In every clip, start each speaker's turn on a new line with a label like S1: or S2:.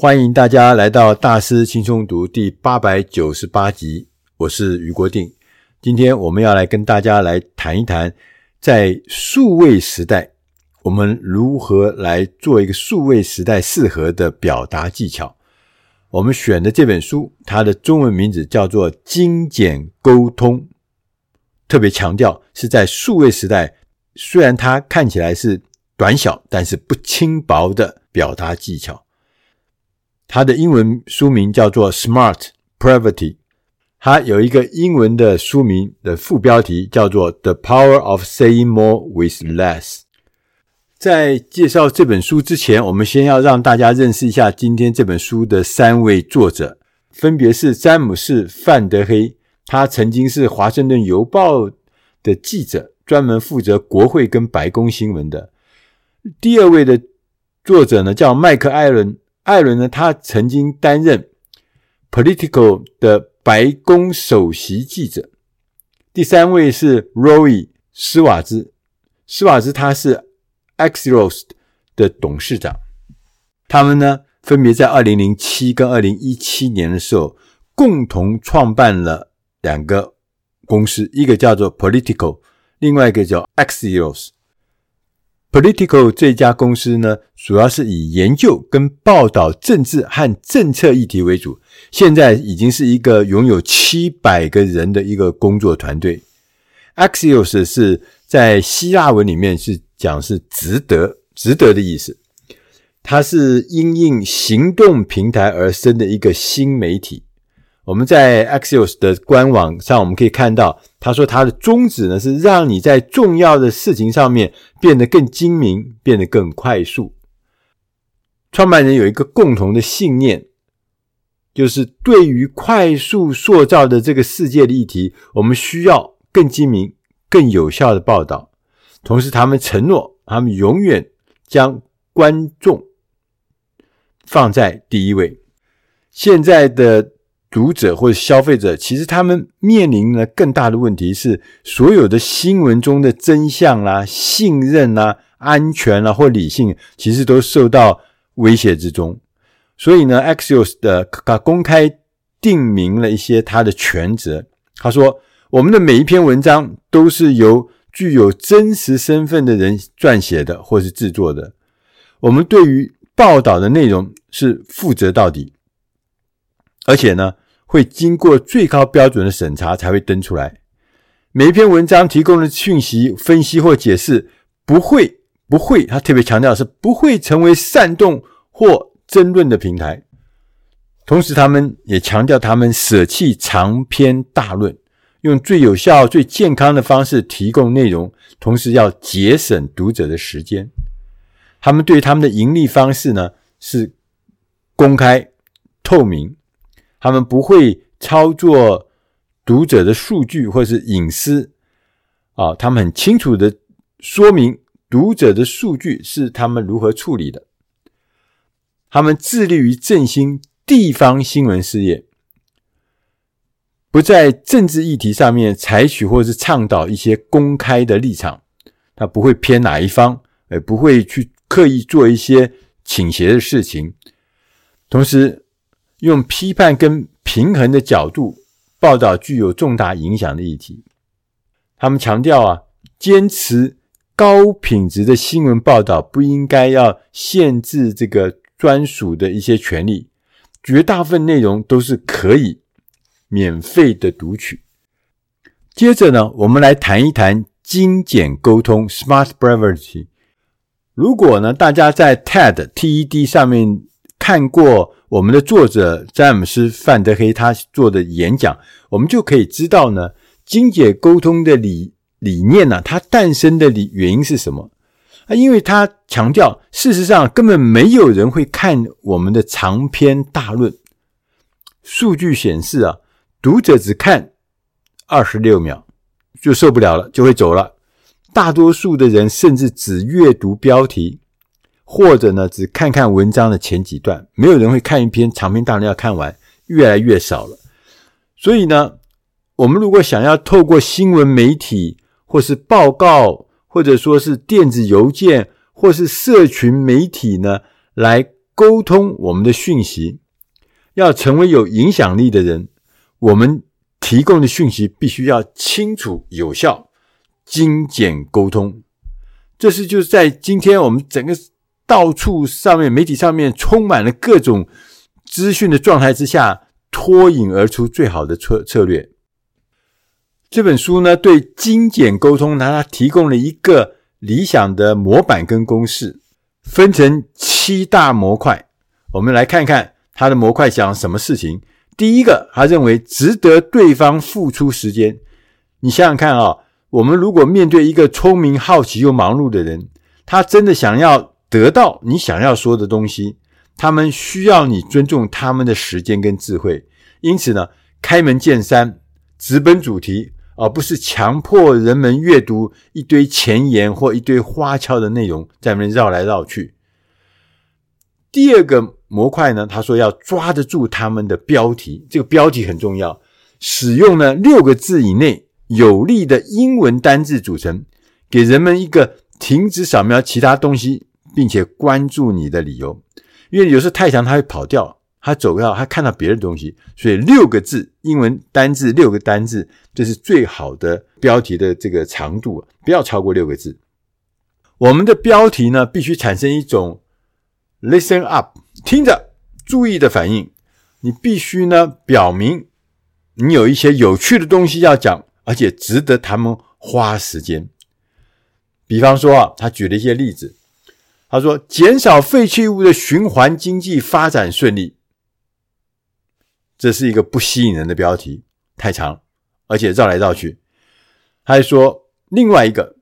S1: 欢迎大家来到大师轻松读第八百九十八集，我是余国定。今天我们要来跟大家来谈一谈，在数位时代，我们如何来做一个数位时代适合的表达技巧。我们选的这本书，它的中文名字叫做《精简沟通》，特别强调是在数位时代，虽然它看起来是短小，但是不轻薄的表达技巧。它的英文书名叫做 Smart Brevity，它有一个英文的书名的副标题叫做 The Power of Saying More with Less。在介绍这本书之前，我们先要让大家认识一下今天这本书的三位作者，分别是詹姆士·范德黑，他曾经是华盛顿邮报的记者，专门负责国会跟白宫新闻的。第二位的作者呢，叫麦克·艾伦。艾伦呢，他曾经担任 Political 的白宫首席记者。第三位是 Roy 施瓦兹，施瓦兹他是 Axios 的董事长。他们呢，分别在二零零七跟二零一七年的时候，共同创办了两个公司，一个叫做 Political，另外一个叫 Axios。Politico 这家公司呢，主要是以研究跟报道政治和政策议题为主。现在已经是一个拥有七百个人的一个工作团队。Axios 是在希腊文里面是讲是值得、值得的意思。它是因应行动平台而生的一个新媒体。我们在 Axios 的官网上，我们可以看到，他说他的宗旨呢是让你在重要的事情上面变得更精明，变得更快速。创办人有一个共同的信念，就是对于快速塑造的这个世界的议题，我们需要更精明、更有效的报道。同时，他们承诺，他们永远将观众放在第一位。现在的。读者或者消费者，其实他们面临了更大的问题是，所有的新闻中的真相啦、信任啦、安全啦或理性，其实都受到威胁之中。所以呢，Axios 的公开定明了一些他的权责。他说：“我们的每一篇文章都是由具有真实身份的人撰写的或是制作的。我们对于报道的内容是负责到底。”而且呢，会经过最高标准的审查才会登出来。每一篇文章提供的讯息、分析或解释，不会不会，他特别强调是不会成为煽动或争论的平台。同时，他们也强调他们舍弃长篇大论，用最有效、最健康的方式提供内容，同时要节省读者的时间。他们对他们的盈利方式呢，是公开透明。他们不会操作读者的数据或是隐私啊，他们很清楚的说明读者的数据是他们如何处理的。他们致力于振兴地方新闻事业，不在政治议题上面采取或是倡导一些公开的立场，他不会偏哪一方，也不会去刻意做一些倾斜的事情，同时。用批判跟平衡的角度报道具有重大影响的议题。他们强调啊，坚持高品质的新闻报道不应该要限制这个专属的一些权利，绝大部分内容都是可以免费的读取。接着呢，我们来谈一谈精简沟通 （Smart Brevity）。如果呢，大家在 TED TED 上面看过。我们的作者詹姆斯·范德黑他做的演讲，我们就可以知道呢，精简沟通的理理念呢，它诞生的理原因是什么啊？因为他强调，事实上根本没有人会看我们的长篇大论。数据显示啊，读者只看二十六秒就受不了了，就会走了。大多数的人甚至只阅读标题。或者呢，只看看文章的前几段，没有人会看一篇长篇大论要看完，越来越少了。所以呢，我们如果想要透过新闻媒体，或是报告，或者说是电子邮件，或是社群媒体呢，来沟通我们的讯息，要成为有影响力的人，我们提供的讯息必须要清楚、有效、精简沟通。这是就是在今天我们整个到处上面媒体上面充满了各种资讯的状态之下，脱颖而出最好的策策略。这本书呢，对精简沟通，它它提供了一个理想的模板跟公式，分成七大模块。我们来看看它的模块讲什么事情。第一个，他认为值得对方付出时间。你想想看啊、哦。我们如果面对一个聪明、好奇又忙碌的人，他真的想要得到你想要说的东西，他们需要你尊重他们的时间跟智慧。因此呢，开门见山，直奔主题，而不是强迫人们阅读一堆前言或一堆花俏的内容，在那边绕来绕去。第二个模块呢，他说要抓得住他们的标题，这个标题很重要，使用呢六个字以内。有力的英文单字组成，给人们一个停止扫描其他东西，并且关注你的理由。因为有时候太长，他会跑掉，他走掉，他看到别的东西。所以六个字英文单字，六个单字，这是最好的标题的这个长度，不要超过六个字。我们的标题呢，必须产生一种 listen up，听着，注意的反应。你必须呢，表明你有一些有趣的东西要讲。而且值得他们花时间。比方说啊，他举了一些例子。他说：“减少废弃物的循环经济发展顺利。”这是一个不吸引人的标题，太长，而且绕来绕去。他还说另外一个，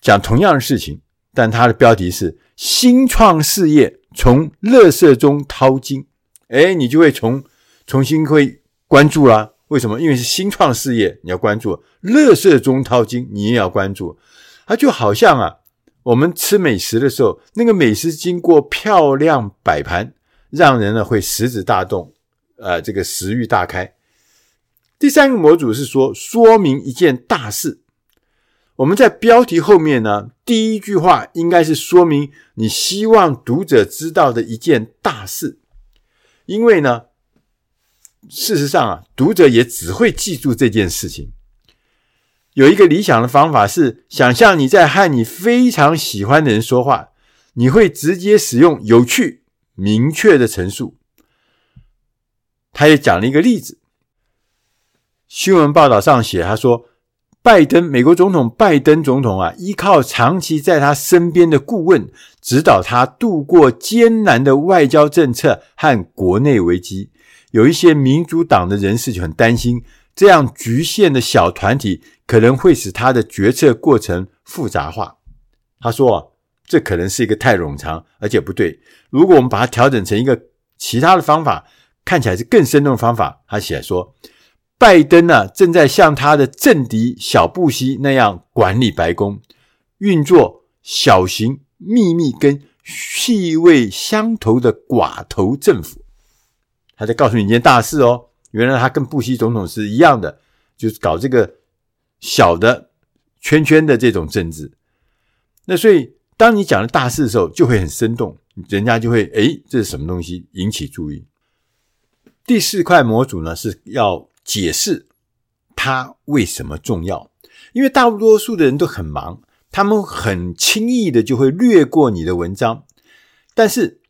S1: 讲同样的事情，但他的标题是“新创事业从垃圾中淘金”。哎，你就会从重新会关注啦。为什么？因为是新创事业，你要关注；垃圾中淘金，你也要关注。它就好像啊，我们吃美食的时候，那个美食经过漂亮摆盘，让人呢会食指大动，呃，这个食欲大开。第三个模组是说，说明一件大事。我们在标题后面呢，第一句话应该是说明你希望读者知道的一件大事，因为呢。事实上啊，读者也只会记住这件事情。有一个理想的方法是，想象你在和你非常喜欢的人说话，你会直接使用有趣、明确的陈述。他也讲了一个例子，新闻报道上写，他说，拜登，美国总统拜登总统啊，依靠长期在他身边的顾问，指导他度过艰难的外交政策和国内危机。有一些民主党的人士就很担心，这样局限的小团体可能会使他的决策过程复杂化。他说：“这可能是一个太冗长，而且不对。如果我们把它调整成一个其他的方法，看起来是更生动的方法。”他写说：“拜登呢，正在像他的政敌小布希那样管理白宫，运作小型、秘密跟气味相投的寡头政府。”他在告诉你一件大事哦，原来他跟布希总统是一样的，就是搞这个小的圈圈的这种政治。那所以，当你讲的大事的时候，就会很生动，人家就会诶，这是什么东西引起注意。第四块模组呢，是要解释它为什么重要，因为大多数的人都很忙，他们很轻易的就会略过你的文章，但是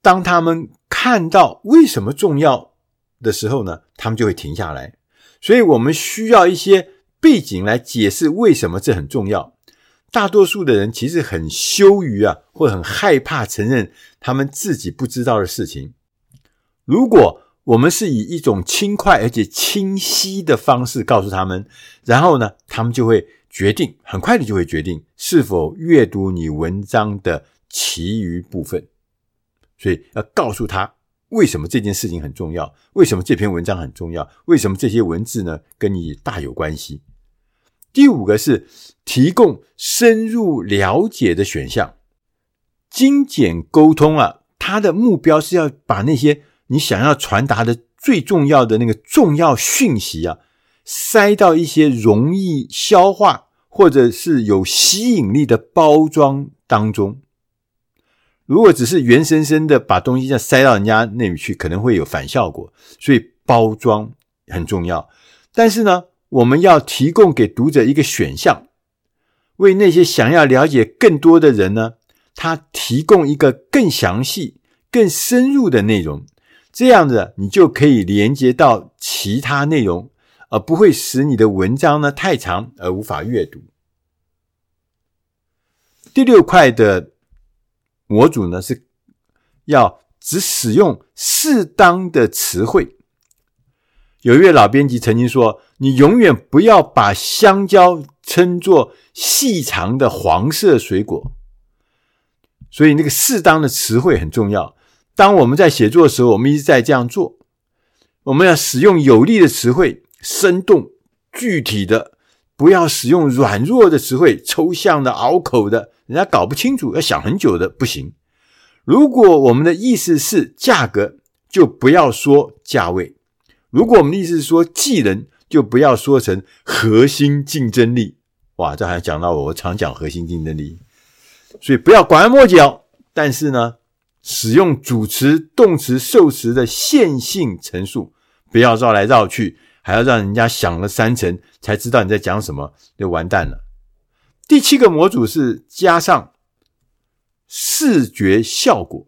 S1: 当他们看到为什么重要的时候呢，他们就会停下来。所以我们需要一些背景来解释为什么这很重要。大多数的人其实很羞于啊，或很害怕承认他们自己不知道的事情。如果我们是以一种轻快而且清晰的方式告诉他们，然后呢，他们就会决定，很快的就会决定是否阅读你文章的其余部分。所以要告诉他为什么这件事情很重要，为什么这篇文章很重要，为什么这些文字呢跟你大有关系。第五个是提供深入了解的选项，精简沟通啊，它的目标是要把那些你想要传达的最重要的那个重要讯息啊，塞到一些容易消化或者是有吸引力的包装当中。如果只是原生生的把东西这样塞到人家那里去，可能会有反效果。所以包装很重要。但是呢，我们要提供给读者一个选项，为那些想要了解更多的人呢，他提供一个更详细、更深入的内容。这样子，你就可以连接到其他内容，而不会使你的文章呢太长而无法阅读。第六块的模组呢，是要只使用适当的词汇。有一位老编辑曾经说：“你永远不要把香蕉称作细长的黄色水果。”所以，那个适当的词汇很重要。当我们在写作的时候，我们一直在这样做。我们要使用有力的词汇，生动、具体的，不要使用软弱的词汇，抽象的、拗口的，人家搞不清楚，要想很久的，不行。如果我们的意思是价格，就不要说价位；如果我们的意思是说技能，就不要说成核心竞争力。哇，这还讲到我，常讲核心竞争力，所以不要拐弯抹角。但是呢，使用主词、动词、受词的线性陈述，不要绕来绕去，还要让人家想了三层才知道你在讲什么，就完蛋了。第七个模组是加上视觉效果。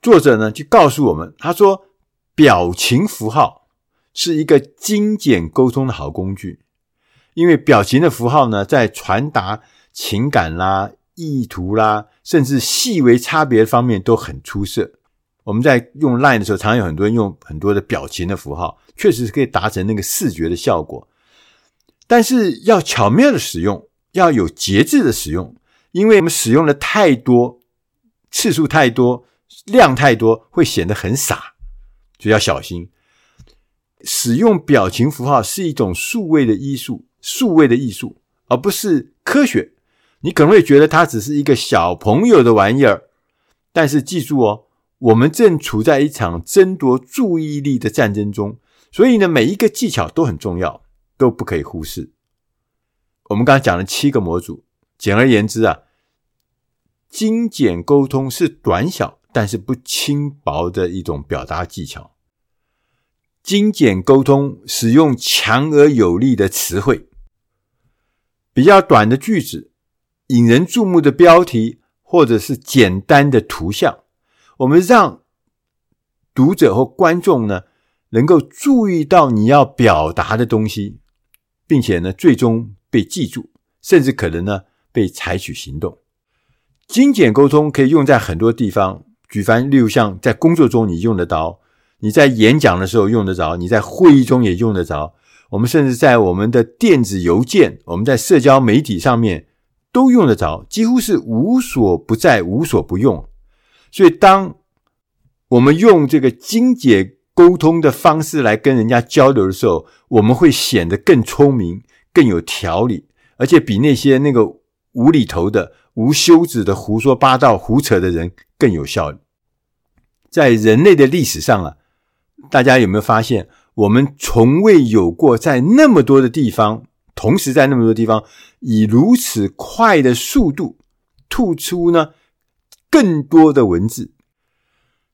S1: 作者呢就告诉我们，他说表情符号是一个精简沟通的好工具，因为表情的符号呢在传达情感啦、意图啦。甚至细微差别方面都很出色。我们在用 Line 的时候，常有很多人用很多的表情的符号，确实是可以达成那个视觉的效果。但是要巧妙的使用，要有节制的使用，因为我们使用的太多，次数太多，量太多，会显得很傻，就要小心。使用表情符号是一种数位的艺术，数位的艺术，而不是科学。你可能会觉得它只是一个小朋友的玩意儿，但是记住哦，我们正处在一场争夺注意力的战争中，所以呢，每一个技巧都很重要，都不可以忽视。我们刚才讲了七个模组，简而言之啊，精简沟通是短小但是不轻薄的一种表达技巧。精简沟通使用强而有力的词汇，比较短的句子。引人注目的标题，或者是简单的图像，我们让读者或观众呢，能够注意到你要表达的东西，并且呢，最终被记住，甚至可能呢，被采取行动。精简沟通可以用在很多地方，举凡例如像在工作中你用得着，你在演讲的时候用得着，你在会议中也用得着，我们甚至在我们的电子邮件，我们在社交媒体上面。都用得着，几乎是无所不在、无所不用。所以，当我们用这个精简沟通的方式来跟人家交流的时候，我们会显得更聪明、更有条理，而且比那些那个无厘头的、无休止的胡说八道、胡扯的人更有效率。在人类的历史上啊，大家有没有发现，我们从未有过在那么多的地方。同时，在那么多地方，以如此快的速度吐出呢更多的文字，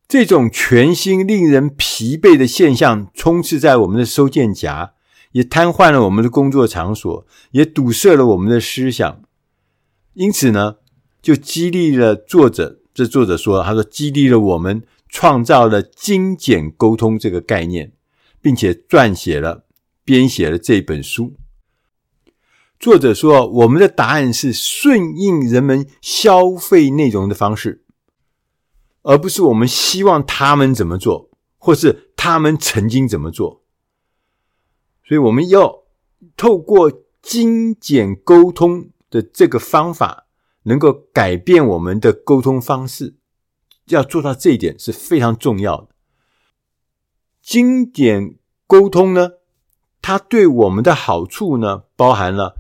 S1: 这种全新令人疲惫的现象充斥在我们的收件夹，也瘫痪了我们的工作场所，也堵塞了我们的思想。因此呢，就激励了作者。这作者说：“他说激励了我们，创造了精简沟通这个概念，并且撰写了、编写了这本书。”作者说：“我们的答案是顺应人们消费内容的方式，而不是我们希望他们怎么做，或是他们曾经怎么做。所以，我们要透过精简沟通的这个方法，能够改变我们的沟通方式。要做到这一点是非常重要的。精简沟通呢，它对我们的好处呢，包含了。”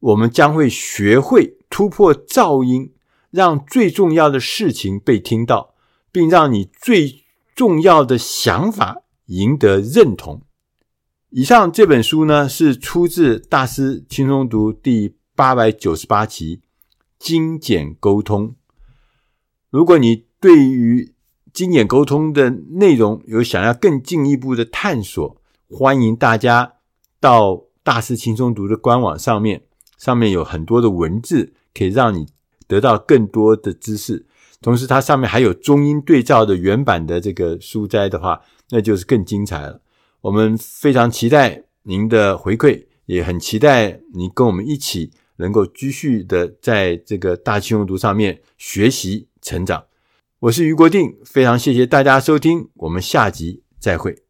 S1: 我们将会学会突破噪音，让最重要的事情被听到，并让你最重要的想法赢得认同。以上这本书呢，是出自《大师轻松读》第八百九十八期《精简沟通》。如果你对于经典沟通的内容有想要更进一步的探索，欢迎大家到大师轻松读的官网上面，上面有很多的文字，可以让你得到更多的知识。同时，它上面还有中英对照的原版的这个书斋的话，那就是更精彩了。我们非常期待您的回馈，也很期待你跟我们一起能够继续的在这个大气用读上面学习成长。我是于国定，非常谢谢大家收听，我们下集再会。